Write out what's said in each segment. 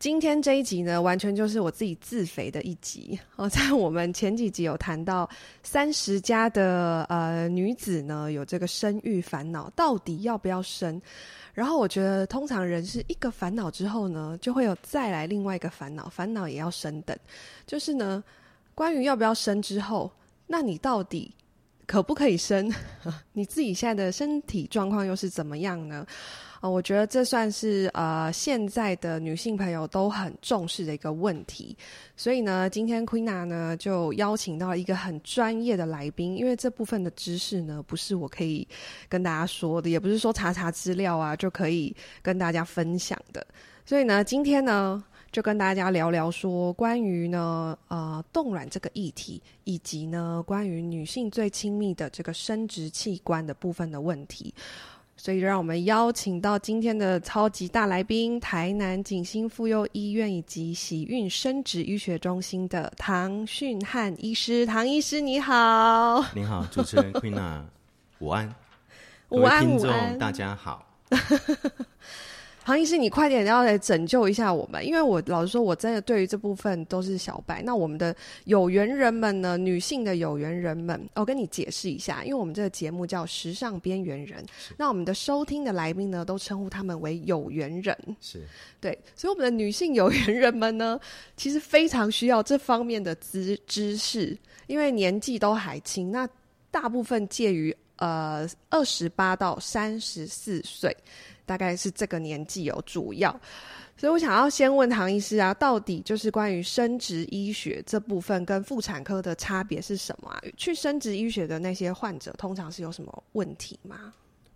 今天这一集呢，完全就是我自己自肥的一集。哦，在我们前几集有谈到三十加的呃女子呢，有这个生育烦恼，到底要不要生？然后我觉得，通常人是一个烦恼之后呢，就会有再来另外一个烦恼，烦恼也要升等。就是呢，关于要不要生之后，那你到底可不可以生？你自己现在的身体状况又是怎么样呢？啊、我觉得这算是呃现在的女性朋友都很重视的一个问题，所以呢，今天 Queena 呢就邀请到了一个很专业的来宾，因为这部分的知识呢不是我可以跟大家说的，也不是说查查资料啊就可以跟大家分享的，所以呢，今天呢就跟大家聊聊说关于呢呃冻卵这个议题，以及呢关于女性最亲密的这个生殖器官的部分的问题。所以，让我们邀请到今天的超级大来宾——台南景星妇幼医院以及喜孕生殖医学中心的唐训汉医师。唐医师，你好！你好，主持人 Queena，午安，午安，午安，大家好。唐医师，你快点要来拯救一下我们，因为我老实说，我真的对于这部分都是小白。那我们的有缘人们呢？女性的有缘人们，我跟你解释一下，因为我们这个节目叫《时尚边缘人》，那我们的收听的来宾呢，都称呼他们为有缘人。是对，所以我们的女性有缘人们呢，其实非常需要这方面的知知识，因为年纪都还轻，那大部分介于呃二十八到三十四岁。大概是这个年纪有主要，所以我想要先问唐医师啊，到底就是关于生殖医学这部分跟妇产科的差别是什么啊？去生殖医学的那些患者通常是有什么问题吗？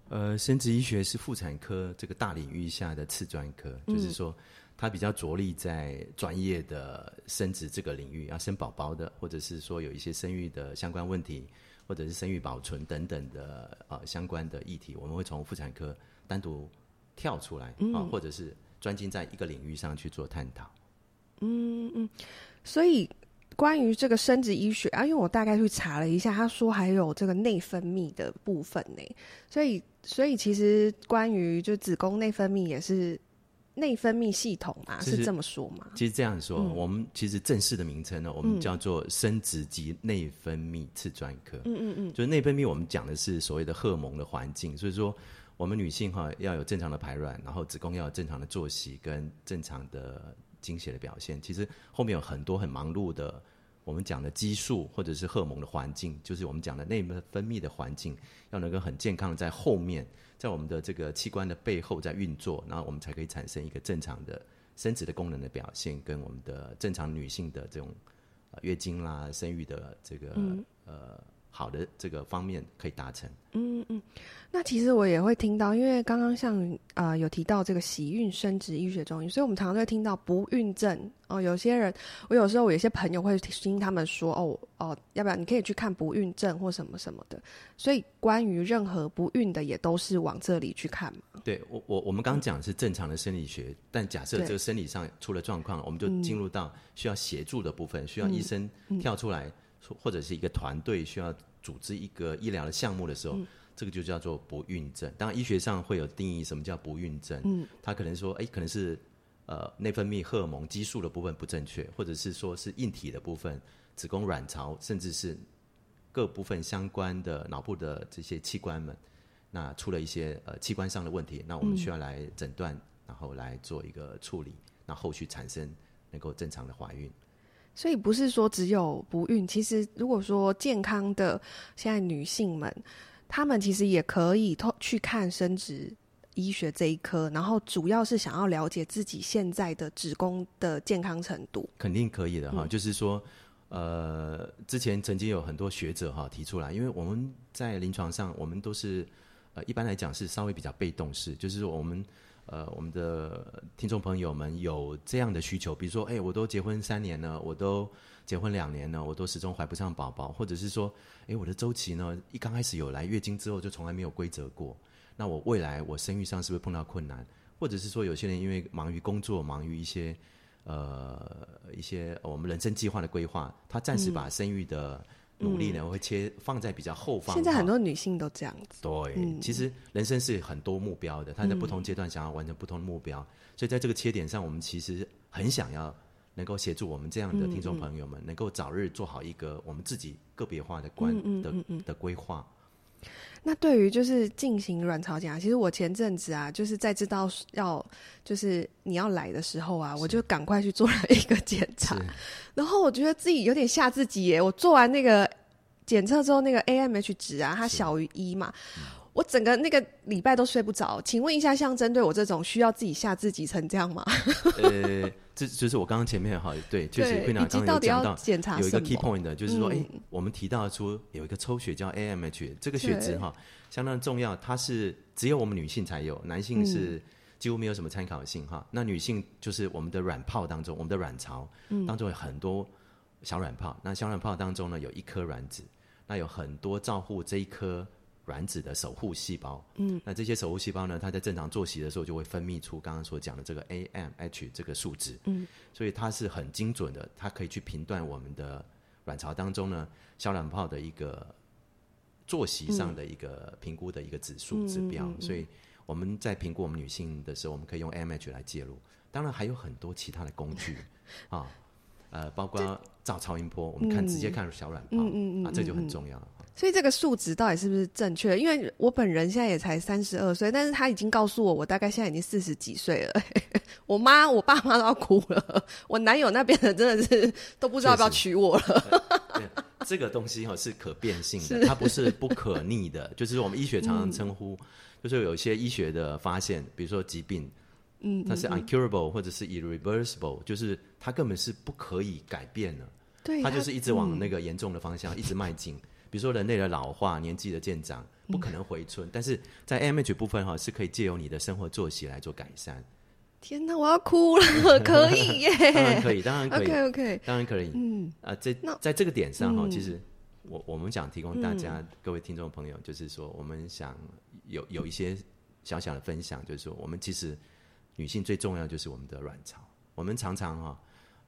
呃，生殖医学是妇产科这个大领域下的次专科，嗯、就是说它比较着力在专业的生殖这个领域，要生宝宝的，或者是说有一些生育的相关问题，或者是生育保存等等的呃相关的议题，我们会从妇产科单独。跳出来啊，嗯、或者是专精在一个领域上去做探讨。嗯嗯，所以关于这个生殖医学啊，因为我大概去查了一下，他说还有这个内分泌的部分呢。所以，所以其实关于就子宫内分泌也是内分泌系统嘛，是，是这么说吗？其实这样说，嗯、我们其实正式的名称呢，我们叫做生殖及内分泌次专科。嗯嗯嗯，就是内分泌，我们讲的是所谓的荷尔蒙的环境，所以说。我们女性哈要有正常的排卵，然后子宫要有正常的作息跟正常的经血的表现。其实后面有很多很忙碌的，我们讲的激素或者是荷尔蒙的环境，就是我们讲的内分泌的环境，要能够很健康的在后面，在我们的这个器官的背后在运作，然后我们才可以产生一个正常的生殖的功能的表现，跟我们的正常女性的这种月经啦、生育的这个、嗯、呃。好的，这个方面可以达成。嗯嗯，那其实我也会听到，因为刚刚像啊、呃、有提到这个喜孕生殖医学中心，所以我们常常会听到不孕症哦。有些人，我有时候我有些朋友会听他们说哦哦，要不要你可以去看不孕症或什么什么的。所以关于任何不孕的，也都是往这里去看嘛。对我我我们刚刚讲的是正常的生理学，嗯、但假设这个生理上出了状况，我们就进入到需要协助的部分，嗯、需要医生跳出来。嗯嗯或者是一个团队需要组织一个医疗的项目的时候，嗯、这个就叫做不孕症。当然，医学上会有定义，什么叫不孕症？嗯，他可能说，哎，可能是呃内分泌荷尔蒙激素的部分不正确，或者是说是硬体的部分，子宫卵巢，甚至是各部分相关的脑部的这些器官们，那出了一些呃器官上的问题，那我们需要来诊断，嗯、然后来做一个处理，那后续产生能够正常的怀孕。所以不是说只有不孕，其实如果说健康的现在女性们，她们其实也可以去看生殖医学这一科，然后主要是想要了解自己现在的子宫的健康程度。肯定可以的哈，嗯、就是说，呃，之前曾经有很多学者哈提出来，因为我们在临床上，我们都是呃一般来讲是稍微比较被动式，就是说我们呃，我们的听众朋友们有这样的需求，比如说，哎，我都结婚三年了，我都结婚两年了，我都始终怀不上宝宝，或者是说，哎，我的周期呢，一刚开始有来月经之后就从来没有规则过，那我未来我生育上是不是碰到困难？或者是说，有些人因为忙于工作，忙于一些呃一些我们人生计划的规划，他暂时把生育的努力呢，嗯、会切放在比较后方。现在很多女性都这样子。对，嗯、其实人生是很多目标的，她在不同阶段想要完成不同的目标，嗯、所以在这个切点上，我们其实很想要能够协助我们这样的听众朋友们，能够早日做好一个我们自己个别化的观的的规划。那对于就是进行卵巢检查，其实我前阵子啊，就是在知道要就是你要来的时候啊，我就赶快去做了一个检查，然后我觉得自己有点吓自己耶。我做完那个检测之后，那个 AMH 值啊，它小于一嘛，我整个那个礼拜都睡不着。请问一下，像针对我这种需要自己吓自己成这样吗？呃。这就是我刚刚前面哈，对，就是 Queena 刚刚有讲到有一个 key point 的，就是说，哎、嗯，我们提到出有一个抽血叫 AMH，这个血脂哈相当重要，它是只有我们女性才有，男性是几乎没有什么参考性哈。嗯、那女性就是我们的卵泡当中，我们的卵巢当中有很多小卵泡，嗯、那小卵泡当中呢有一颗卵子，那有很多照顾这一颗。卵子的守护细胞，嗯，那这些守护细胞呢，它在正常作息的时候就会分泌出刚刚所讲的这个 AMH 这个数值，嗯，所以它是很精准的，它可以去评断我们的卵巢当中呢小卵泡的一个作息上的一个评估的一个指数指标，嗯，所以我们在评估我们女性的时候，我们可以用 AMH 来介入，当然还有很多其他的工具 啊，呃，包括照超音波，我们看直接看小卵泡，嗯嗯啊，这就很重要了。所以这个数值到底是不是正确？因为我本人现在也才三十二岁，但是他已经告诉我，我大概现在已经四十几岁了。我妈、我爸妈都要哭了。我男友那边的真的是都不知道要不要娶我了。这个东西哈是可变性的，它不是不可逆的。就是我们医学常常称呼，嗯、就是有一些医学的发现，比如说疾病，嗯，它是 uncurable 或者是 irreversible，就是它根本是不可以改变的。对，它就是一直往那个严重的方向、嗯、一直迈进。比如说人类的老化、年纪的渐长，不可能回春，嗯、但是在 AMH 部分哈，是可以借由你的生活作息来做改善。天哪，我要哭了！可以耶，当然可以，当然可以，OK OK，当然可以。嗯啊，在在这个点上哈，嗯、其实我我们想提供大家、嗯、各位听众朋友，就是说我们想有有一些小小的分享，就是说我们其实女性最重要就是我们的卵巢，我们常常哈。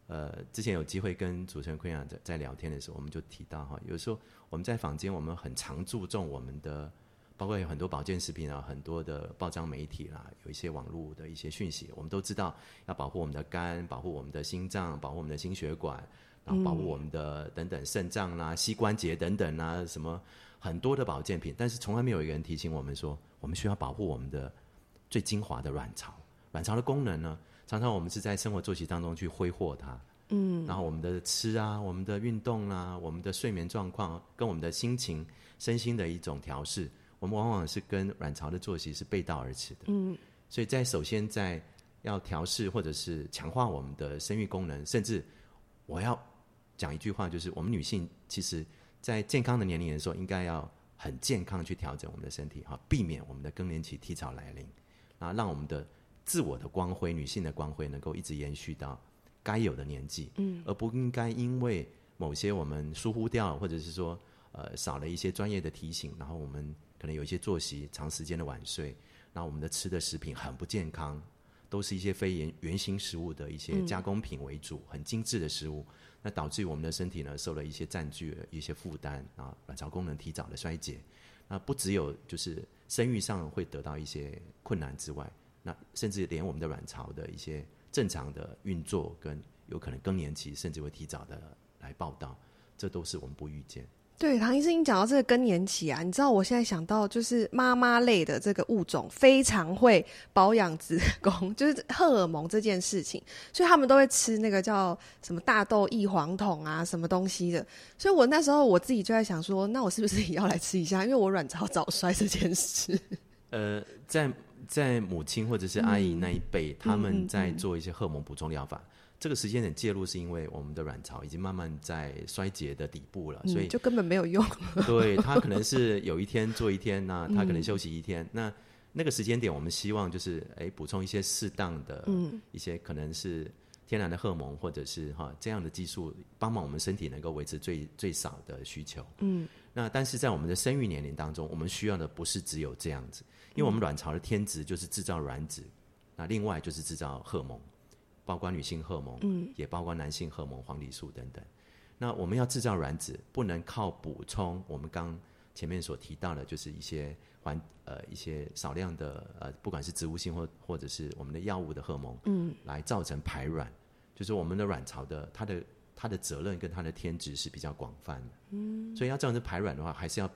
呃，之前有机会跟主持人 Queena 在在聊天的时候，我们就提到哈，有时候我们在坊间，我们很常注重我们的，包括有很多保健食品啊，很多的报章媒体啦，有一些网络的一些讯息，我们都知道要保护我们的肝，保护我们的心脏，保护我们的心血管，然后保护我们的等等肾脏啦、膝关节等等啊，什么很多的保健品，但是从来没有一个人提醒我们说，我们需要保护我们的最精华的卵巢，卵巢的功能呢？常常我们是在生活作息当中去挥霍它，嗯，然后我们的吃啊，我们的运动啊，我们的睡眠状况，跟我们的心情、身心的一种调试，我们往往是跟卵巢的作息是背道而驰的，嗯，所以在首先在要调试或者是强化我们的生育功能，甚至我要讲一句话，就是我们女性其实在健康的年龄的时候，应该要很健康去调整我们的身体，哈，避免我们的更年期提早来临，啊，让我们的。自我的光辉，女性的光辉能够一直延续到该有的年纪，嗯，而不应该因为某些我们疏忽掉，或者是说呃少了一些专业的提醒，然后我们可能有一些作息长时间的晚睡，然后我们的吃的食品很不健康，都是一些非原原型食物的一些加工品为主，嗯、很精致的食物，那导致于我们的身体呢受了一些占据，一些负担啊，卵巢功能提早的衰竭，那不只有就是生育上会得到一些困难之外。那甚至连我们的卵巢的一些正常的运作，跟有可能更年期甚至会提早的来报道，这都是我们不预见。对，唐医生，你讲到这个更年期啊，你知道我现在想到就是妈妈类的这个物种非常会保养子宫，就是荷尔蒙这件事情，所以他们都会吃那个叫什么大豆异黄酮啊，什么东西的。所以我那时候我自己就在想说，那我是不是也要来吃一下？因为我卵巢早衰这件事。呃，在。在母亲或者是阿姨那一辈，嗯、他们在做一些荷尔蒙补充疗法。嗯嗯嗯、这个时间点介入，是因为我们的卵巢已经慢慢在衰竭的底部了，嗯、所以就根本没有用。对，他可能是有一天做一天，那 他可能休息一天。嗯、那那个时间点，我们希望就是哎补充一些适当的，嗯，一些可能是天然的荷尔蒙，或者是哈这样的激素，帮忙我们身体能够维持最最少的需求。嗯，那但是在我们的生育年龄当中，我们需要的不是只有这样子，因为我们卵巢的天职就是制造卵子，那另外就是制造荷尔蒙，包括女性荷尔蒙，嗯，也包括男性荷尔蒙黄体素等等。那我们要制造卵子，不能靠补充我们刚前面所提到的，就是一些环呃一些少量的呃，不管是植物性或或者是我们的药物的荷尔蒙，嗯，来造成排卵，就是我们的卵巢的它的它的责任跟它的天职是比较广泛的，嗯，所以要造成排卵的话，还是要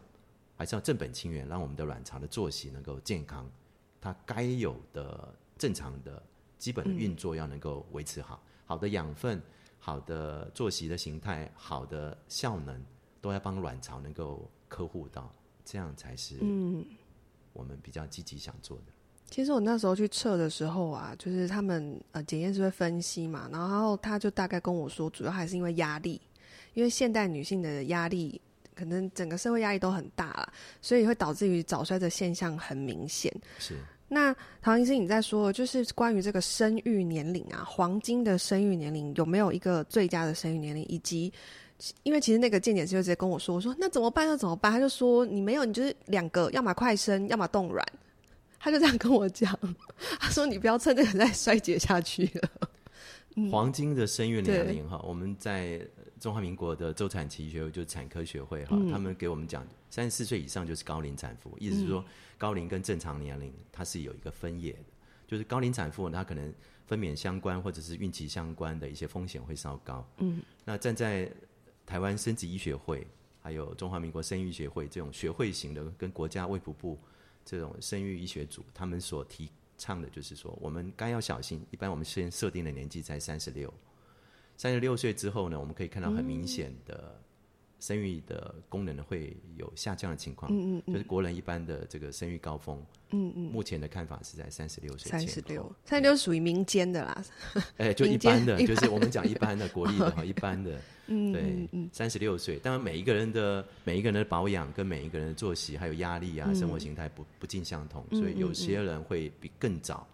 还是要正本清源，让我们的卵巢的作息能够健康，它该有的正常的基本的运作要能够维持好，好的养分。好的作息的形态，好的效能，都要帮卵巢能够呵护到，这样才是嗯，我们比较积极想做的。其实我那时候去测的时候啊，就是他们呃检验是会分析嘛，然后他就大概跟我说，主要还是因为压力，因为现代女性的压力，可能整个社会压力都很大了，所以会导致于早衰的现象很明显。是。那唐医师，你在说就是关于这个生育年龄啊，黄金的生育年龄有没有一个最佳的生育年龄？以及，因为其实那个健检师就直接跟我说，我说那怎么办？那怎么办？他就说你没有，你就是两个，要么快生，要么冻卵。他就这样跟我讲，他说你不要趁这个再衰竭下去了。嗯、黄金的生育年龄哈，我们在中华民国的周产期学会，就是产科学会哈，嗯、他们给我们讲，三十四岁以上就是高龄产妇，意思是说。嗯高龄跟正常年龄，它是有一个分野的，就是高龄产妇，她可能分娩相关或者是孕期相关的一些风险会稍高。嗯，那站在台湾生殖医学会，还有中华民国生育学会这种学会型的，跟国家卫福部这种生育医学组，他们所提倡的就是说，我们该要小心。一般我们先设定的年纪在三十六，三十六岁之后呢，我们可以看到很明显的。嗯生育的功能呢，会有下降的情况，嗯嗯，嗯。就是国人一般的这个生育高峰，嗯嗯，目前的看法是在三十六岁，三十六，三十六属于民间的啦，哎、欸，就一般的，就是我们讲一般的国力的哈，一般的，嗯，对，三十六岁，当然每一个人的每一个人的保养跟每一个人的作息还有压力啊，生活形态不不尽相同，所以有些人会比更早，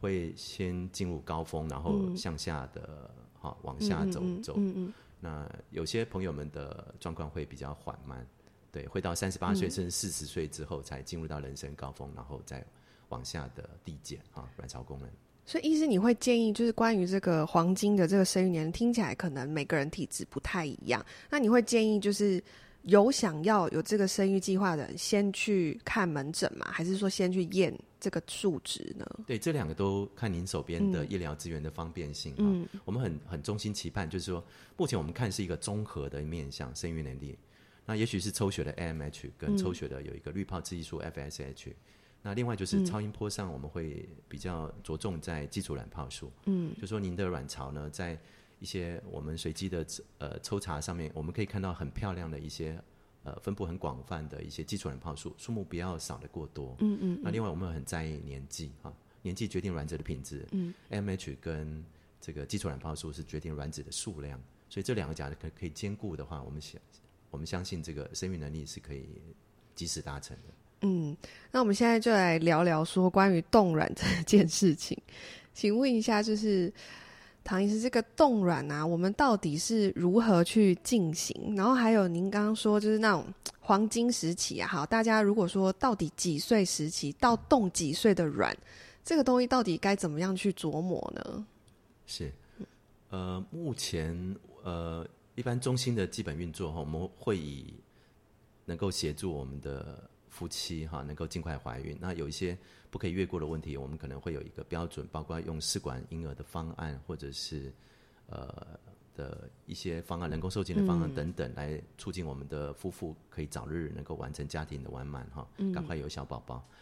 会先进入高峰，然后向下的哈往下走走，嗯嗯。那有些朋友们的状况会比较缓慢，对，会到三十八岁甚至四十岁之后才进入到人生高峰，嗯、然后再往下的递减啊，卵巢功能。所以，医师你会建议，就是关于这个黄金的这个生育年龄，听起来可能每个人体质不太一样。那你会建议，就是有想要有这个生育计划的人，先去看门诊吗？还是说先去验？这个数值呢？对，这两个都看您手边的医疗资源的方便性。嗯，我们很很衷心期盼，就是说，目前我们看是一个综合的面向生育能力。那也许是抽血的 AMH 跟抽血的有一个滤泡刺激素 FSH。嗯、那另外就是超音波上，我们会比较着重在基础卵泡数。嗯，就说您的卵巢呢，在一些我们随机的呃抽查上面，我们可以看到很漂亮的一些。呃，分布很广泛的一些基础卵泡数，数目不要少的过多。嗯，嗯嗯。那另外，我们很在意年纪啊，年纪决定卵子的品质。嗯。AMH 跟这个基础卵泡数是决定卵子的数量，所以这两个假的可可以兼顾的话，我们想我们相信这个生育能力是可以及时达成的。嗯，那我们现在就来聊聊说关于冻卵这件事情，请问一下，就是。唐医师，这个冻卵啊，我们到底是如何去进行？然后还有您刚刚说，就是那种黄金时期啊，好，大家如果说到底几岁时期到冻几岁的卵，这个东西到底该怎么样去琢磨呢？是，呃，目前呃，一般中心的基本运作哈，我们会以能够协助我们的夫妻哈，能够尽快怀孕。那有一些。不可以越过的问题，我们可能会有一个标准，包括用试管婴儿的方案，或者是呃的一些方案，人工受精的方案等等，来促进我们的夫妇可以早日能够完成家庭的完满哈，赶快有小宝宝。嗯、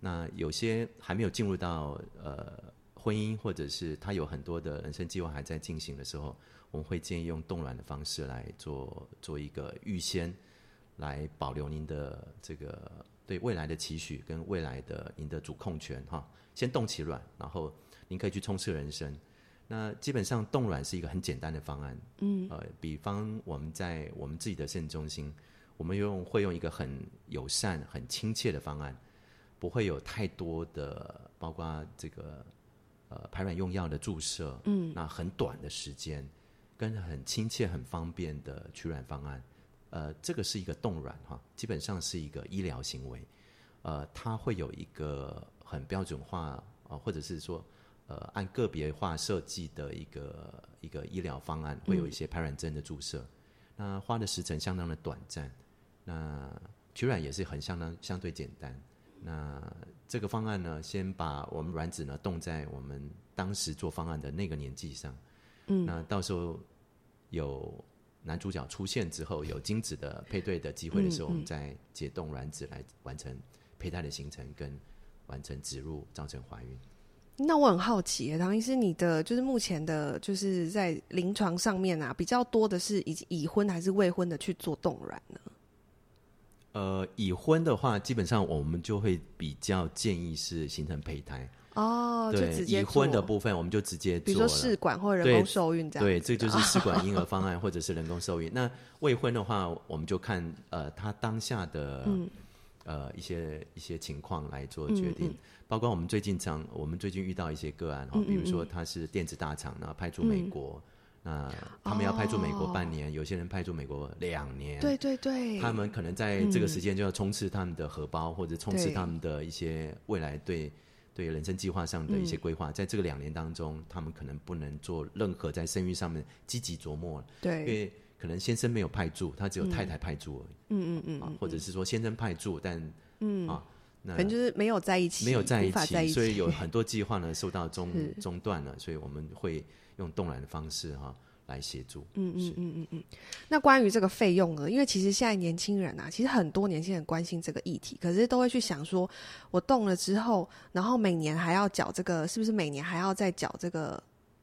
那有些还没有进入到呃婚姻，或者是他有很多的人生计划还在进行的时候，我们会建议用冻卵的方式来做做一个预先，来保留您的这个。对未来的期许跟未来的您的主控权哈，先冻起卵，然后您可以去冲刺人生。那基本上冻卵是一个很简单的方案，嗯，呃，比方我们在我们自己的生殖中心，我们用会用一个很友善、很亲切的方案，不会有太多的，包括这个呃排卵用药的注射，嗯，那很短的时间，跟很亲切、很方便的取卵方案，呃，这个是一个冻卵哈，基本上是一个医疗行为，呃，它会有一个很标准化啊、呃，或者是说呃按个别化设计的一个一个医疗方案，会有一些排卵针的注射，嗯、那花的时程相当的短暂，那取卵也是很相当相对简单。那这个方案呢，先把我们卵子呢冻在我们当时做方案的那个年纪上，嗯，那到时候有男主角出现之后，有精子的配对的机会的时候，我们再解冻卵子来完成胚胎的形成跟完成植入，造成怀孕。那我很好奇，唐医师，你的就是目前的，就是在临床上面啊，比较多的是已已婚还是未婚的去做冻卵呢？呃，已婚的话，基本上我们就会比较建议是形成胚胎哦，对，就已婚的部分我们就直接做，比如说试管或人工受孕这样。对，对，这就是试管 婴儿方案或者是人工受孕。那未婚的话，我们就看呃他当下的、嗯、呃一些一些情况来做决定，嗯嗯、包括我们最近常我们最近遇到一些个案哈，比如说他是电子大厂，然后派驻美国。嗯那他们要派驻美国半年，哦、有些人派驻美国两年。对对对，他们可能在这个时间就要冲刺他们的荷包，嗯、或者冲刺他们的一些未来对对人生计划上的一些规划。嗯、在这个两年当中，他们可能不能做任何在生育上面积极琢磨。对，因为可能先生没有派驻，他只有太太派驻而已。嗯嗯嗯，啊，或者是说先生派驻，但嗯啊，那可能就是没有在一起，没有在一起，所以有很多计划呢受到中 中断了，所以我们会。用动卵的方式哈来协助，嗯嗯嗯嗯嗯。那关于这个费用呢？因为其实现在年轻人啊，其实很多年轻人关心这个议题，可是都会去想说，我动了之后，然后每年还要缴这个，是不是每年还要再缴这个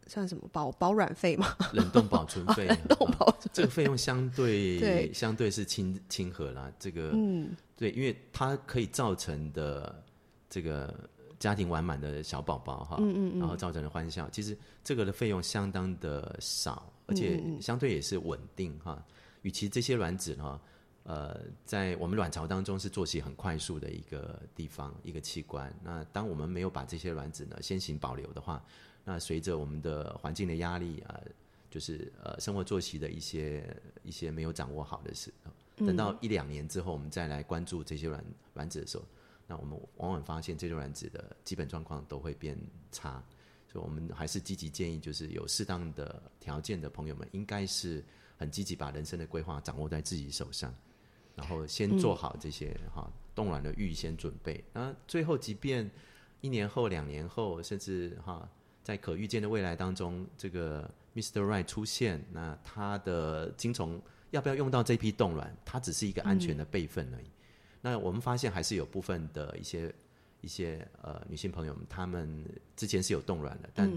算什么保保卵费吗？冷冻保存费，冷冻保存，这个费用相对 对相对是亲亲和啦。这个嗯，对，因为它可以造成的这个。家庭完满的小宝宝哈，嗯嗯嗯，然后造成的欢笑，其实这个的费用相当的少，而且相对也是稳定哈。与其这些卵子哈，呃，在我们卵巢当中是作息很快速的一个地方一个器官。那当我们没有把这些卵子呢先行保留的话，那随着我们的环境的压力啊，就是呃生活作息的一些一些没有掌握好的时候，等到一两年之后，我们再来关注这些卵卵子的时候。那我们往往发现这些卵子的基本状况都会变差，所以我们还是积极建议，就是有适当的条件的朋友们，应该是很积极把人生的规划掌握在自己手上，然后先做好这些哈冻卵的预先准备。那最后，即便一年后、两年后，甚至哈在可预见的未来当中，这个 Mr. Right 出现，那他的精虫要不要用到这批冻卵？它只是一个安全的备份而已。那我们发现还是有部分的一些一些呃女性朋友们，她们之前是有冻卵的，但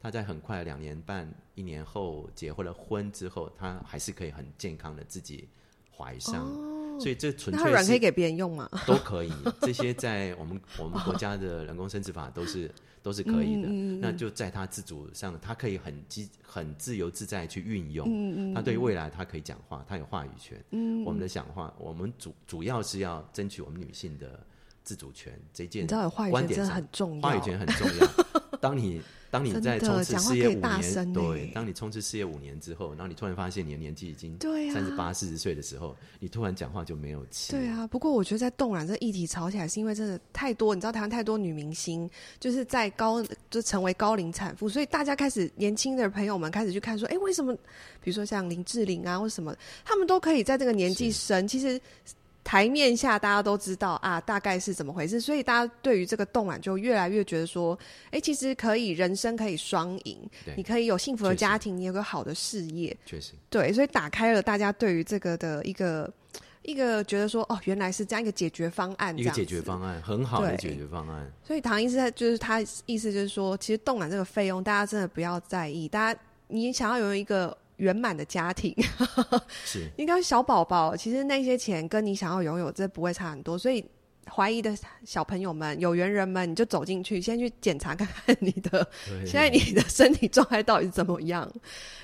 她在很快两年半一年后结婚了婚之后，她还是可以很健康的自己怀上，哦、所以这纯粹是卵可以给别人用吗？都可以，这些在我们 我们国家的人工生殖法都是。都是可以的，那就在他自主上，他可以很机很自由自在去运用。嗯嗯、他对未来他可以讲话，他有话语权。嗯、我们的讲话，我们主主要是要争取我们女性的自主权这件。你知道话语权真的很重要，话语权很重要。当你当你在冲刺事业五年，对，当你冲刺事业五年之后，然后你突然发现你的年纪已经三十八、四十岁的时候，你突然讲话就没有气。对啊，不过我觉得在冻卵这议题吵起来，是因为真的太多，你知道台湾太多女明星就是在高就成为高龄产妇，所以大家开始年轻的朋友们开始去看说，哎，为什么比如说像林志玲啊或什么，他们都可以在这个年纪生，其实。台面下大家都知道啊，大概是怎么回事，所以大家对于这个动卵就越来越觉得说，哎、欸，其实可以人生可以双赢，对你可以有幸福的家庭，你有个好的事业，确实，对，所以打开了大家对于这个的一个一个觉得说，哦，原来是这样一个解决方案，一个解决方案，很好的解决方案。所以唐医师就是他意思就是说，其实动卵这个费用大家真的不要在意，大家你想要有一个。圆满的家庭 是应该小宝宝，其实那些钱跟你想要拥有这不会差很多，所以怀疑的小朋友们、有缘人们，你就走进去，先去检查看看你的对现在你的身体状态到底是怎么样。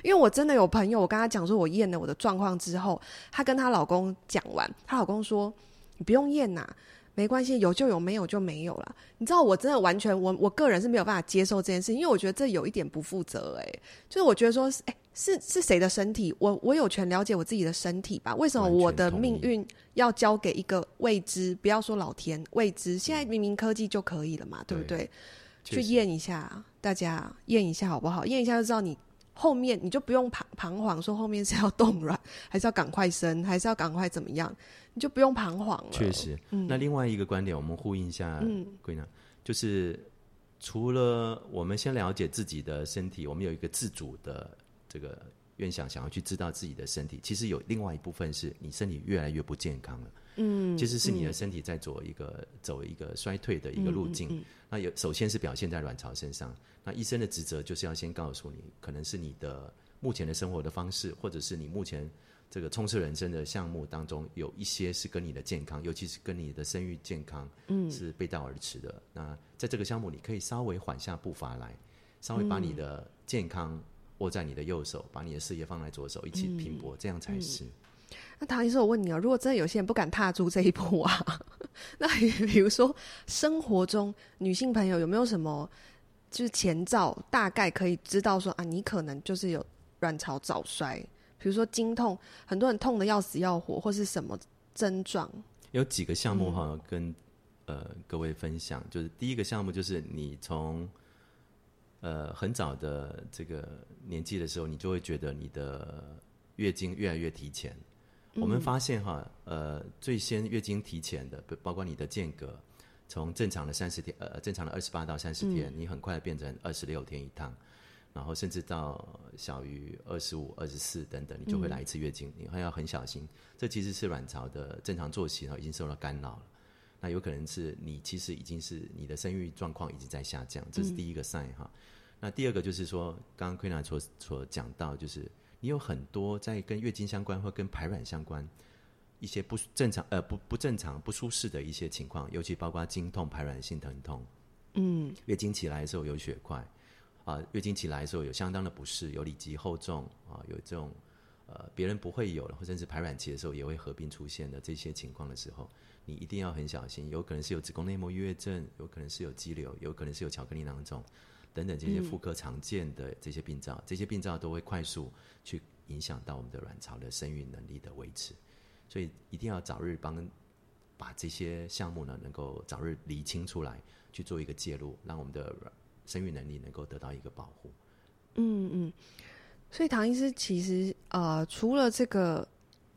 因为我真的有朋友，我跟他讲说我验了我的状况之后，她跟她老公讲完，她老公说：“你不用验呐。”没关系，有就有，没有就没有了。你知道，我真的完全，我我个人是没有办法接受这件事，因为我觉得这有一点不负责、欸。哎，就是我觉得说，哎、欸，是是谁的身体？我我有权了解我自己的身体吧？为什么我的命运要交给一个未知？不要说老天未知，现在明明科技就可以了嘛，对不对？对，去验一下，大家验一下好不好？验一下就知道你后面你就不用彷彷徨，说后面是要 冻卵，还是要赶快生，还是要赶快怎么样？你就不用彷徨了。确实，嗯，那另外一个观点，我们呼应一下，嗯，桂娜，就是除了我们先了解自己的身体，我们有一个自主的这个愿想，想要去知道自己的身体。其实有另外一部分是你身体越来越不健康了，嗯，其实是你的身体在走一个、嗯、走一个衰退的一个路径。那有首先是表现在卵巢身上，那医生的职责就是要先告诉你，可能是你的目前的生活的方式，或者是你目前。这个冲刺人生的项目当中，有一些是跟你的健康，尤其是跟你的生育健康，嗯，是背道而驰的。嗯、那在这个项目，你可以稍微缓下步伐来，稍微把你的健康握在你的右手，嗯、把你的事业放在左手，一起拼搏，嗯、这样才是。嗯、那唐医生，我问你哦，如果真的有些人不敢踏出这一步啊，那 比如说生活中女性朋友有没有什么就是前兆，大概可以知道说啊，你可能就是有卵巢早衰？比如说经痛，很多人痛得要死要活，或是什么症状？有几个项目哈，嗯、跟呃各位分享，就是第一个项目就是你从呃很早的这个年纪的时候，你就会觉得你的月经越来越提前。嗯、我们发现哈，呃，最先月经提前的，包括你的间隔，从正常的三十天，呃，正常的二十八到三十天，嗯、你很快变成二十六天一趟。然后甚至到小于二十五、二十四等等，你就会来一次月经，嗯、你还要很小心。这其实是卵巢的正常作息，然后已经受到干扰了。那有可能是你其实已经是你的生育状况已经在下降，这是第一个 sign 哈。嗯、那第二个就是说，刚刚奎娜所所讲到，就是你有很多在跟月经相关或跟排卵相关一些不正常呃不不正常不舒适的一些情况，尤其包括经痛、排卵性疼痛，嗯，月经起来的时候有血块。啊，月经期来的时候有相当的不适，有里脊厚重啊，有这种呃别人不会有的，或甚至排卵期的时候也会合并出现的这些情况的时候，你一定要很小心，有可能是有子宫内膜异位症，有可能是有肌瘤，有可能是有巧克力囊肿等等这些妇科常见的这些病灶，嗯、这些病灶都会快速去影响到我们的卵巢的生育能力的维持，所以一定要早日帮把这些项目呢能够早日厘清出来，去做一个介入，让我们的生育能力能够得到一个保护。嗯嗯，所以唐医师其实呃，除了这个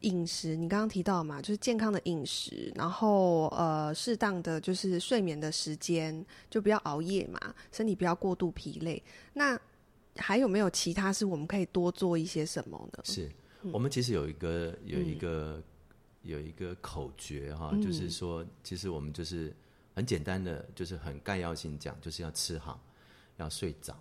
饮食，你刚刚提到嘛，就是健康的饮食，然后呃，适当的就是睡眠的时间，就不要熬夜嘛，身体不要过度疲累。那还有没有其他是我们可以多做一些什么呢？是、嗯、我们其实有一个有一个、嗯、有一个口诀哈，就是说，其实我们就是很简单的，就是很概要性讲，就是要吃好。要睡早，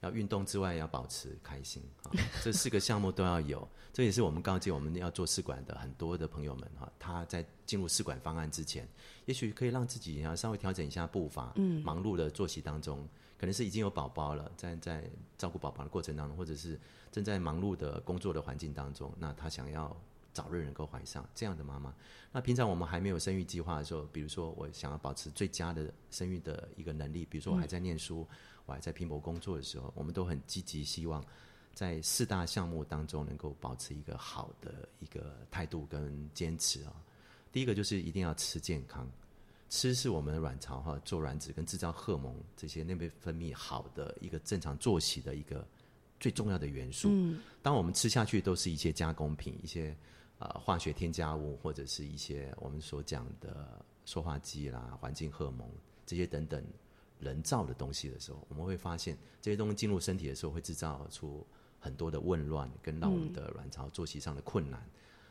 要运动之外，要保持开心啊！这四个项目都要有。这也是我们告诫我们要做试管的很多的朋友们哈，他在进入试管方案之前，也许可以让自己要稍微调整一下步伐。嗯，忙碌的作息当中，可能是已经有宝宝了，在在照顾宝宝的过程当中，或者是正在忙碌的工作的环境当中，那他想要早日能够怀上这样的妈妈。那平常我们还没有生育计划的时候，比如说我想要保持最佳的生育的一个能力，比如说我还在念书。嗯我还在拼搏工作的时候，我们都很积极，希望在四大项目当中能够保持一个好的一个态度跟坚持啊。第一个就是一定要吃健康，吃是我们的卵巢哈做卵子跟制造荷蒙这些内分分泌好的一个正常作息的一个最重要的元素。嗯，当我们吃下去都是一些加工品，一些呃化学添加物或者是一些我们所讲的塑化剂啦、环境荷蒙这些等等。人造的东西的时候，我们会发现这些东西进入身体的时候，会制造出很多的紊乱，跟让我们的卵巢作息上的困难，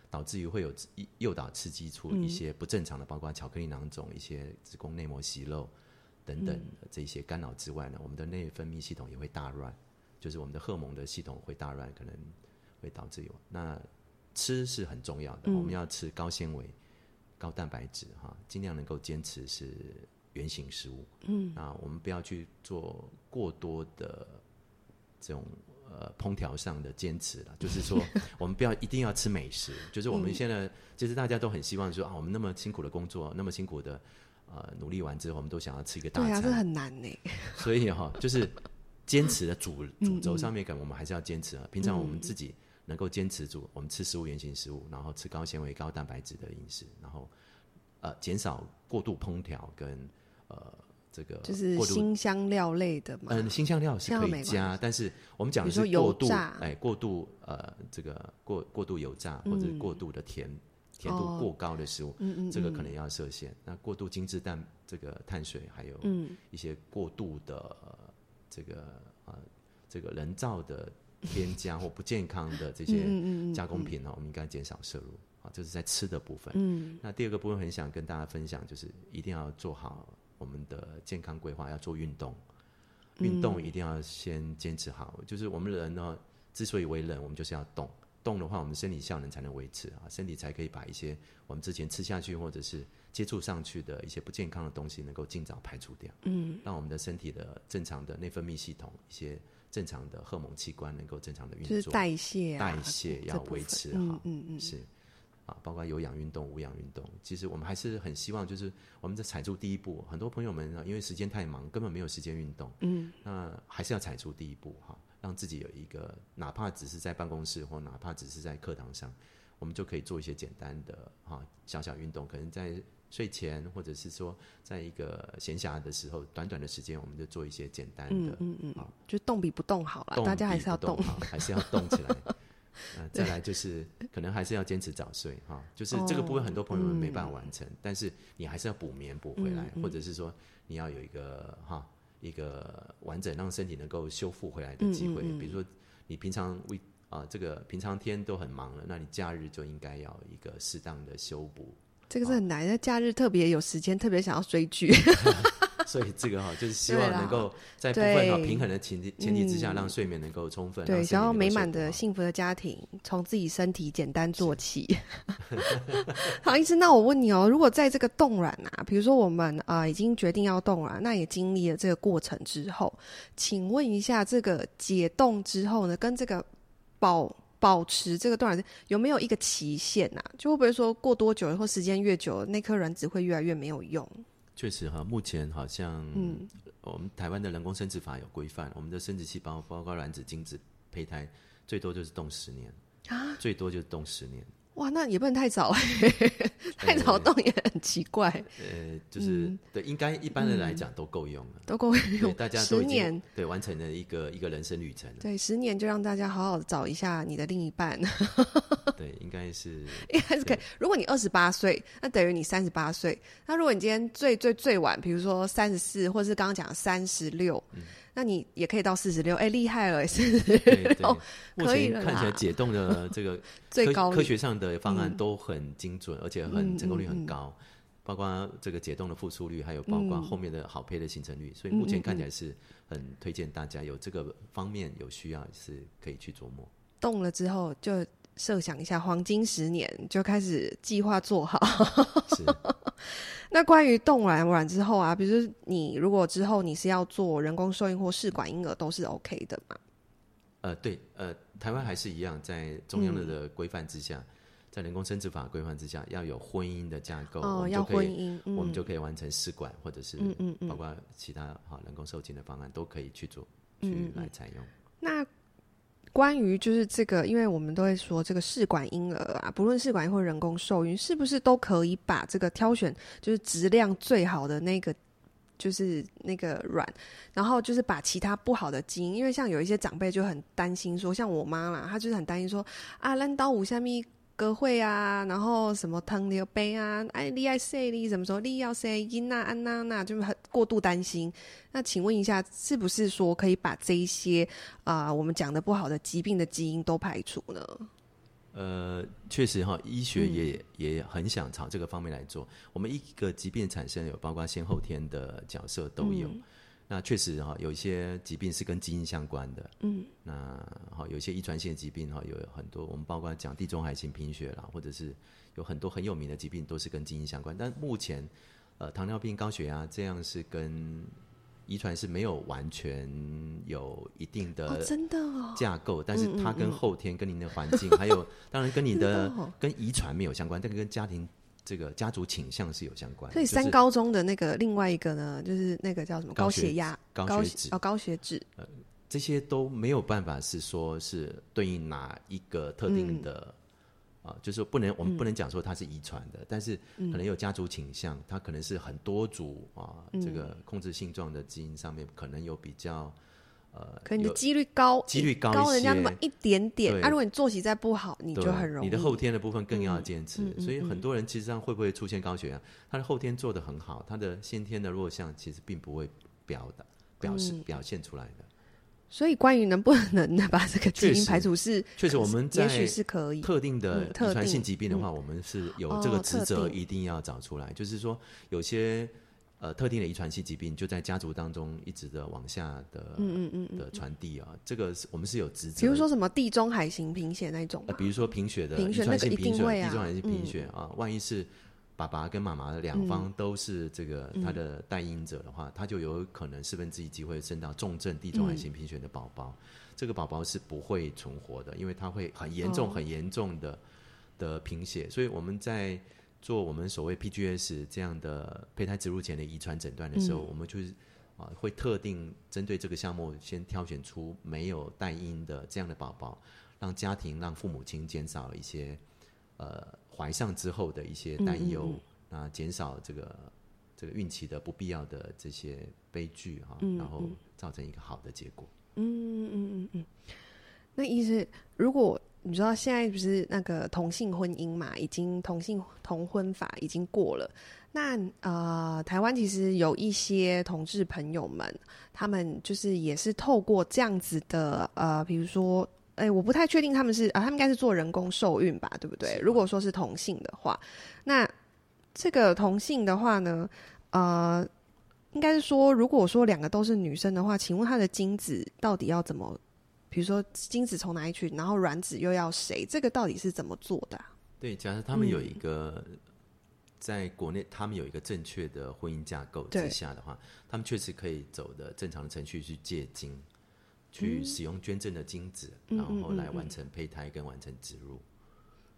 导致于会有诱导刺激出一些不正常的，包括巧克力囊肿、一些子宫内膜息肉等等这些干扰之外呢，我们的内分泌系统也会大乱，就是我们的荷蒙的系统会大乱，可能会导致有那吃是很重要的，我们要吃高纤维、高蛋白质哈，尽量能够坚持是。原型食物，嗯，啊，我们不要去做过多的这种呃烹调上的坚持了，就是说 我们不要一定要吃美食，就是我们现在就是大家都很希望说啊，我们那么辛苦的工作，那么辛苦的呃努力完之后，我们都想要吃一个大餐，对啊，这很难呢。所以哈，就是坚持的主主轴上面，可能我们还是要坚持啊。平常我们自己能够坚持住，我们吃食物原型食物，然后吃高纤维、高蛋白质的饮食，然后呃减少过度烹调跟呃。这个就是新香料类的嘛，嗯，新香料是可以加，但是我们讲的是过度，哎，过度呃，这个过过度油炸或者过度的甜、嗯、甜度过高的食物，嗯、这个可能要设限。嗯、那过度精致蛋这个碳水，还有一些过度的这个呃这个人造的添加 或不健康的这些加工品呢，我们应该减少摄入啊。这是在吃的部分。嗯，那第二个部分很想跟大家分享，就是一定要做好。我们的健康规划要做运动，运动一定要先坚持好。嗯、就是我们人呢，之所以为人，我们就是要动。动的话，我们身体效能才能维持啊，身体才可以把一些我们之前吃下去或者是接触上去的一些不健康的东西，能够尽早排除掉。嗯，让我们的身体的正常的内分泌系统、一些正常的荷尔蒙器官能够正常的运作，就是代谢、啊，代谢要维持好。嗯嗯，嗯，是。啊，包括有氧运动、无氧运动，其实我们还是很希望，就是我们在踩出第一步。很多朋友们因为时间太忙，根本没有时间运动。嗯，那还是要踩出第一步哈，让自己有一个，哪怕只是在办公室，或哪怕只是在课堂上，我们就可以做一些简单的哈小小运动。可能在睡前，或者是说在一个闲暇的时候，短短的时间，我们就做一些简单的，嗯嗯嗯，就动比不动好了，大家还是要动，还是要动起来。呃，再来就是可能还是要坚持早睡哈，就是这个部分很多朋友们没办法完成，哦嗯、但是你还是要补眠补回来，嗯嗯、或者是说你要有一个哈一个完整让身体能够修复回来的机会。比如说你平常为啊这个平常天都很忙了，那你假日就应该要一个适当的修补。这个是很难，在假日特别有时间，特别想要追剧。所以这个哈，就是希望能够在部分哈平衡的前提前提之下，让睡眠能够充分。对，想要美满的幸福的家庭，从自己身体简单做起。好，医师，那我问你哦，如果在这个冻卵啊，比如说我们啊、呃、已经决定要冻卵，那也经历了这个过程之后，请问一下，这个解冻之后呢，跟这个保保持这个冻卵有没有一个期限啊？就会不会说过多久或时间越久，那颗卵子会越来越没有用？确实哈，目前好像我们台湾的人工生殖法有规范，我们的生殖细胞包括卵子、精子、胚胎，最多就是冻十年啊，最多就是冻十年。哇，那也不能太早哎，太早动也很奇怪。呃，就是对，应该一般人来讲都够用了，都够用。大家都已经对完成了一个一个人生旅程。对，十年就让大家好好的找一下你的另一半。对，应该是应该是可以。如果你二十八岁，那等于你三十八岁。那如果你今天最最最晚，比如说三十四，或者是刚刚讲三十六。那你也可以到四十六，哎，厉害了，四十六，可以了。看起来解冻的这个 最高科学上的方案都很精准，而且很成功率很高，包括这个解冻的复苏率，还有包括后面的好配的形成率，所以目前看起来是很推荐大家有这个方面有需要是可以去琢磨。动了之后就设想一下黄金十年，就开始计划做好。是。那关于冻卵卵之后啊，比如说你如果之后你是要做人工受孕或试管婴儿，都是 OK 的嘛？呃，对，呃，台湾还是一样，在中央的的规范之下，嗯、在人工生殖法规范之下，要有婚姻的架构，哦，要婚姻，嗯、我们就可以完成试管，或者是包括其他好人工受精的方案都可以去做，去来采用。那关于就是这个，因为我们都会说这个试管婴儿啊，不论试管或人工受孕，是不是都可以把这个挑选就是质量最好的那个，就是那个卵，然后就是把其他不好的基因，因为像有一些长辈就很担心说，像我妈啦，她就是很担心说啊，烂刀五下米。歌会啊，然后什么糖尿病啊，哎，你爱谁？你什么时候你要谁？因娜安娜娜，就是很过度担心。那请问一下，是不是说可以把这一些啊、呃，我们讲的不好的疾病的基因都排除呢？呃，确实哈，医学也、嗯、也很想朝这个方面来做。我们一个疾病产生有包括先后天的角色都有。嗯那确实哈，有一些疾病是跟基因相关的。嗯，那好，有一些遗传性疾病哈，有很多我们包括讲地中海型贫血啦，或者是有很多很有名的疾病都是跟基因相关。但目前，呃，糖尿病、高血压这样是跟遗传是没有完全有一定的真的架构，但是它跟后天、跟您的环境，还有当然跟你的 跟遗传没有相关，但跟家庭这个家族倾向是有相关。所以三高中的那个另外一个呢，就是那个叫什么高血压、高血脂哦，高血脂，呃，这些都没有办法是说是对应哪一个特定的。啊，就是说不能，我们不能讲说它是遗传的，嗯，但是可能有家族倾向，它可能是很多组啊，嗯，这个控制性状的基因上面可能有比较，呃，可能你的几率高，几率高高人家那么一点点，啊，如果你作息再不好，你就很容易，你的后天的部分更要坚持，嗯，所以很多人其实上会不会出现高血压，他的后天做的很好，他的先天的弱项其实并不会表达表示表现出来的。所以，关于能不能把这个基因排除是，确实我们在也许是可以。特定的遗传性疾病的话，我们是有这个职责，一定要找出来。就是说，有些呃特定的遗传性疾病就在家族当中一直的往下的，嗯嗯嗯的传递啊，这个是我们是有职责。比如说什么地中海型贫血那种，呃，比如说贫血的遗传性贫血，地中海型贫血啊，万一是。爸爸跟妈妈的两方都是这个他的带因者的话，他就有可能四分之一机会生到重症地中海型贫血的宝宝。这个宝宝是不会存活的，因为他会很严重、很严重的的贫血。所以我们在做我们所谓 PGS 这样的胚胎植入前的遗传诊断的时候，我们就是啊会特定针对这个项目，先挑选出没有带因的这样的宝宝，让家庭、让父母亲减少一些呃。怀上之后的一些担忧，嗯嗯嗯啊，减少这个这个孕期的不必要的这些悲剧哈，然后造成一个好的结果。嗯嗯嗯嗯。那意思，如果你知道现在不是那个同性婚姻嘛，已经同性同婚法已经过了，那呃，台湾其实有一些同志朋友们，他们就是也是透过这样子的呃，比如说。哎、欸，我不太确定他们是啊，他们应该是做人工受孕吧，对不对？如果说是同性的话，那这个同性的话呢，呃，应该是说，如果说两个都是女生的话，请问她的精子到底要怎么？比如说精子从哪里取，然后卵子又要谁？这个到底是怎么做的、啊？对，假设他们有一个、嗯、在国内，他们有一个正确的婚姻架构之下的话，他们确实可以走的正常的程序去借精。去使用捐赠的精子，嗯，然后来完成胚胎跟完成植入，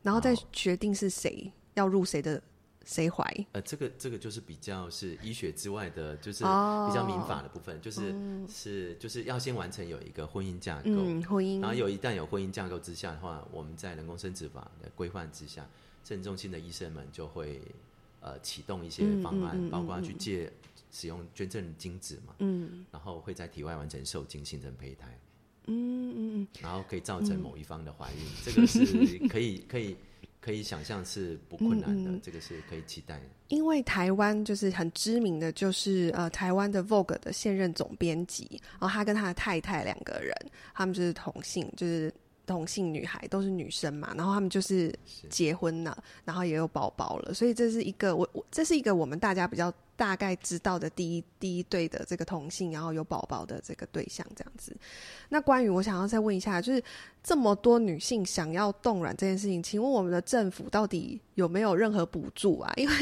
然后再决定是谁要入谁的谁怀。呃，这个这个就是比较是医学之外的，就是比较民法的部分，哦、就是、嗯、是就是要先完成有一个婚姻架构，嗯、婚姻，然后有一旦有婚姻架构之下的话，我们在人工生殖法的规范之下，郑重心的医生们就会呃启动一些方案，嗯嗯嗯嗯、包括去借。使用捐赠精子嘛，嗯，然后会在体外完成受精，形成胚胎，嗯嗯嗯，然后可以造成某一方的怀孕，嗯、这个是可以可以可以想象是不困难的，嗯嗯，这个是可以期待的。因为台湾就是很知名的，就是呃，台湾的 Vogue 的现任总编辑，然后他跟他的太太两个人，他们就是同性，就是。同性女孩都是女生嘛，然后他们就是结婚了，然后也有宝宝了，所以这是一个我我这是一个我们大家比较大概知道的第一第一对的这个同性，然后有宝宝的这个对象这样子。那关于我想要再问一下，就是这么多女性想要冻卵这件事情，请问我们的政府到底有没有任何补助啊？因为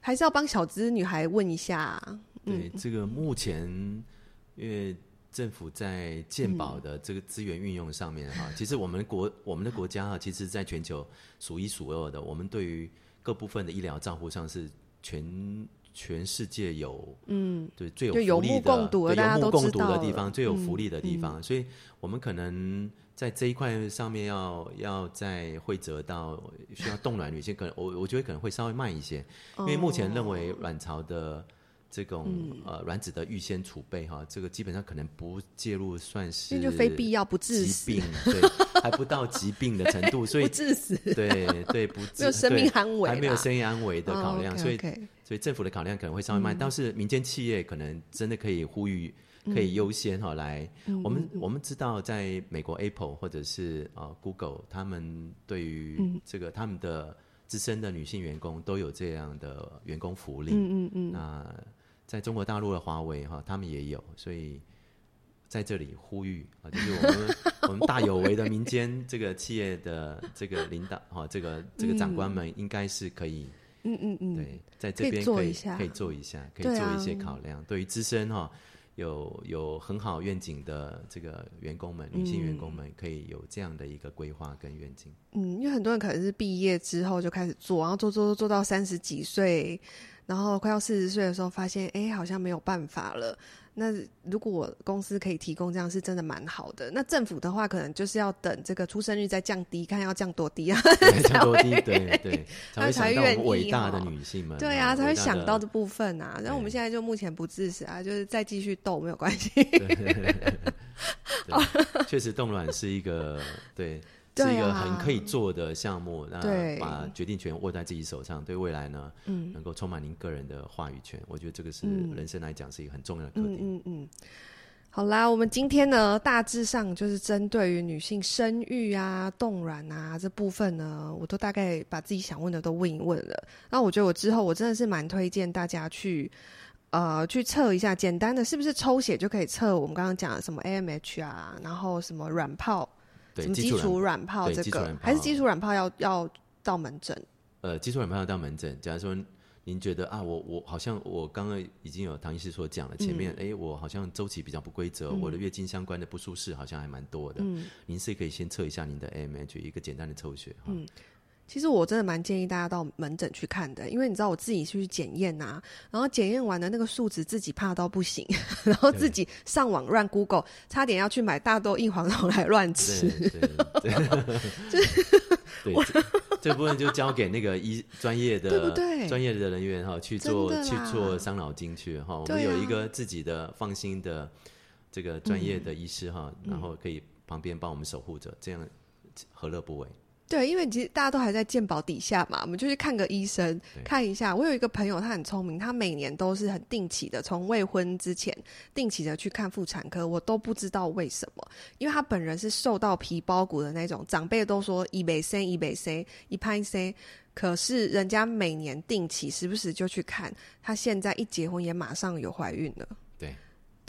还是要帮小资女孩问一下啊。对，这个目前因为。政府在健保的这个资源运用上面哈、嗯，其实我们国我们的国家哈，其实在全球数一数二的。我们对于各部分的医疗照护上是全全世界有嗯，对最有福利的，有目共睹的，对有目共睹的地方，最有福利的地方。嗯、所以，我们可能在这一块上面要要再会折到需要冻卵女性，可能我我觉得可能会稍微慢一些，因为目前认为卵巢的。这种、嗯、呃卵子的预先储备哈，这个基本上可能不介入，算是就非必要不致死，疾病对，还不到疾病的程度，所以不致死，对对不致没有生命安危，还没有生命安危的考量，哦、okay, okay 所以所以政府的考量可能会稍微慢，但、嗯、是民间企业可能真的可以呼吁，可以优先哈来，嗯、我们、嗯、我们知道在美国 Apple 或者是呃 Google，他们对于这个、嗯、他们的资深的女性员工都有这样的员工福利，嗯嗯嗯，那。在中国大陆的华为哈，他们也有，所以在这里呼吁啊，就是我们我们大有为的民间这个企业的这个领导哈，这个这个长官们应该是可以，嗯嗯嗯，对，在这边可以可以做一下，可以做一些考量，对于资深哈有有很好愿景的这个员工们，女性员工们可以有这样的一个规划跟愿景。嗯，因为很多人可能是毕业之后就开始做，然后做做做做到三十几岁，然后快要四十岁的时候，发现哎，好像没有办法了。那如果公司可以提供这样，是真的蛮好的。那政府的话，可能就是要等这个出生率再降低，看要降多低啊？降多低？对对，才会想到 伟大的女性们。对啊，才会想到这部分啊。然后我们现在就目前不自死啊，就是再继续斗没有关系。对，确实冻卵是一个对。是一个很可以做的项目，那、啊、把决定权握在自己手上，对未来呢，嗯，能够充满您个人的话语权，我觉得这个是人生来讲是一个很重要的课题。嗯嗯，嗯，好啦，我们今天呢，大致上就是针对于女性生育啊、冻卵啊这部分呢，我都大概把自己想问的都问一问了。那我觉得我之后我真的是蛮推荐大家去呃去测一下，简单的是不是抽血就可以测我们刚刚讲的什么 AMH 啊，然后什么卵泡。什么基础软泡这个，还是基础软泡要要到门诊？呃，基础软泡要到门诊。假如说您觉得啊，我我好像我刚刚已经有唐医师所讲了，前面哎、我好像周期比较不规则，嗯、我的月经相关的不舒适好像还蛮多的。嗯，您是可以先测一下您的 AMH，一个简单的抽血。嗯。其实我真的蛮建议大家到门诊去看的，因为你知道我自己去检验呐，然后检验完的那个数值自己怕到不行，然后自己上网乱 Google，差点要去买大豆异黄酮来乱吃。对，对，对，这部分就交给那个医专业的，对不对？专业的人员哈去做去做伤脑筋去哈。我们有一个自己的放心的这个专业的医师哈，嗯、然后可以旁边帮我们守护着，这样何乐不为？对，因为其实大家都还在健保底下嘛，我们就去看个医生看一下。我有一个朋友，他很聪明，他每年都是很定期的，从未婚之前定期的去看妇产科，我都不知道为什么，因为他本人是瘦到皮包骨的那种，长辈都说一北生一北生一拍生，可是人家每年定期时不时就去看，他现在一结婚也马上有怀孕了。对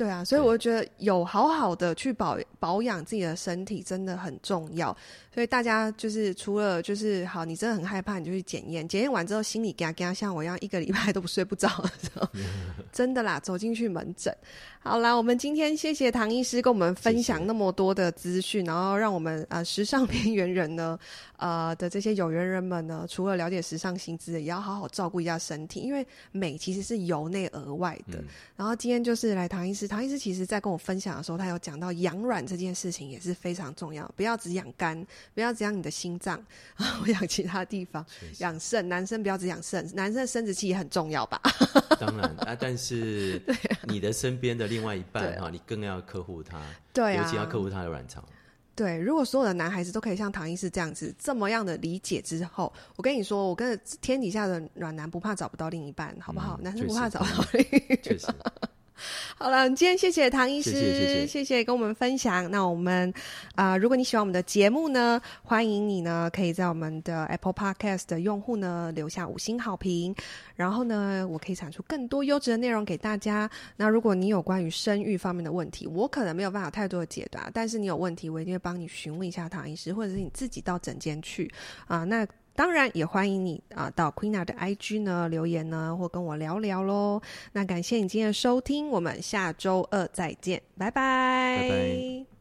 啊，所以我就觉得有好好的去保保养自己的身体真的很重要。所以大家就是除了就是好，你真的很害怕，你就去检验，检验完之后心里嘎嘎，像我一样一个礼拜都不睡不着的时候，真的啦，走进去门诊。好啦，我们今天谢谢唐医师跟我们分享那么多的资讯，然后让我们呃时尚边缘人呢，呃的这些有缘人们呢，除了了解时尚新知，也要好好照顾一下身体，因为美其实是由内而外的。嗯、然后今天就是来唐医师，唐医师其实在跟我分享的时候，他有讲到养卵这件事情也是非常重要，不要只养肝，不要只养你的心脏，然后养其他地方，养肾。男生不要只养肾，男生的生殖器也很重要吧？当然啊，但是 你的身边的。另外一半哈，你更要呵护他，对啊，尤其要呵护他的卵巢。对，如果所有的男孩子都可以像唐医师这样子这么样的理解之后，我跟你说，我跟天底下的暖男不怕找不到另一半，好不好？嗯、男生不怕找不到另一半。好了，今天谢谢唐医师，谢谢，谢谢，谢谢跟我们分享。那我们啊、呃，如果你喜欢我们的节目呢，欢迎你呢可以在我们的 Apple Podcast 的用户呢留下五星好评，然后呢，我可以产出更多优质的内容给大家。那如果你有关于生育方面的问题，我可能没有办法太多的解答，但是你有问题，我一定会帮你询问一下唐医师，或者是你自己到诊间去啊、呃。那当然也欢迎你啊，到 Queena 的 IG 呢留言呢，或跟我聊聊喽。那感谢你今天的收听，我们下周二再见，拜拜。拜拜。